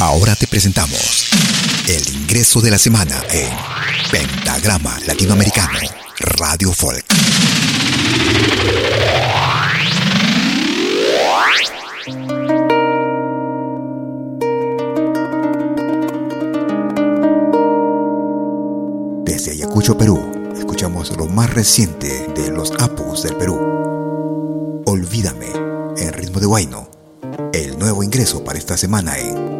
Ahora te presentamos el ingreso de la semana en Pentagrama Latinoamericano, Radio Folk. Desde Ayacucho, Perú, escuchamos lo más reciente de los Apus del Perú. Olvídame, en ritmo de Guayno, el nuevo ingreso para esta semana en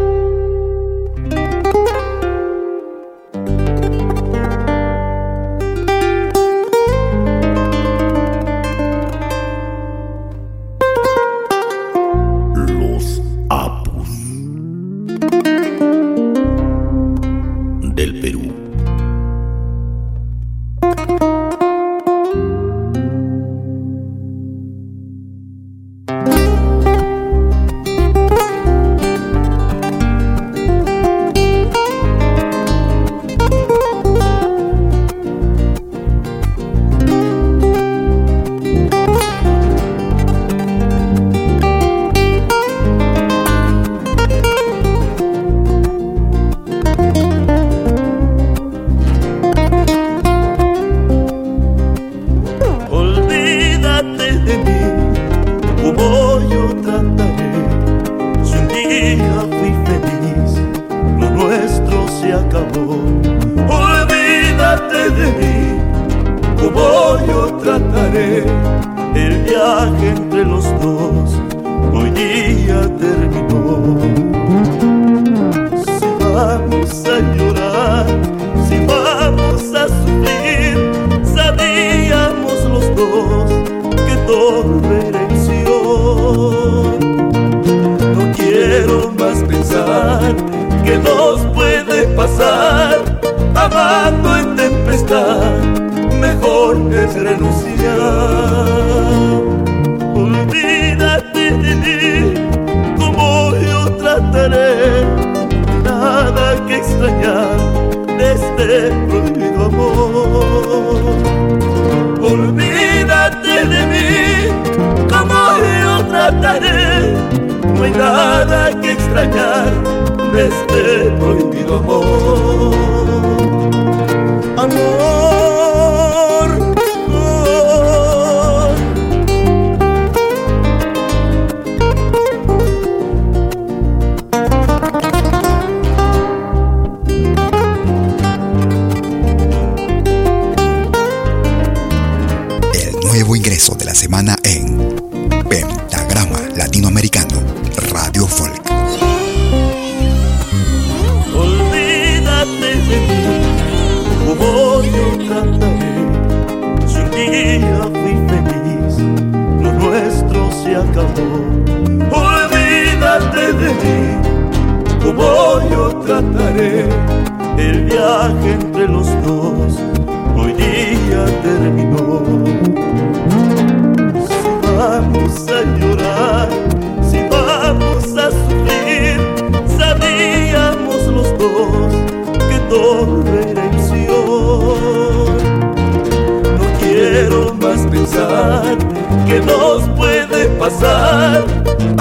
favor, olvídate de mí, como yo trataré el viaje entre los dos, hoy día terminó. Si vamos a llorar, si vamos a sufrir, sabíamos los dos que todo era no quiero más pensar que nos puede pasar, amando en tempestad, mejor es renunciar. Olvídate de mí, como yo trataré, nada que extrañar de este prohibido amor. Olvídate de mí, como yo trataré, no hay nada que extrañar de este amor. El nuevo ingreso de la semana día fui feliz, lo nuestro se acabó. Olvídate de mí, como yo trataré el viaje entre los dos. Hoy día terminó. Si vamos a llorar, si vamos a sufrir, sabíamos los dos que todo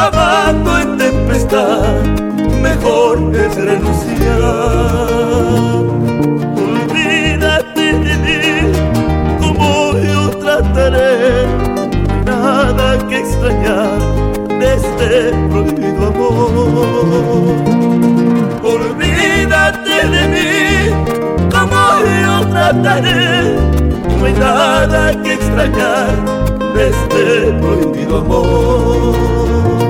amando en tempestad, mejor es renunciar. Olvídate de mí, como yo trataré, nada que extrañar de este prohibido amor. Olvídate de mí, como yo trataré, no hay nada que extrañar de este prohibido amor.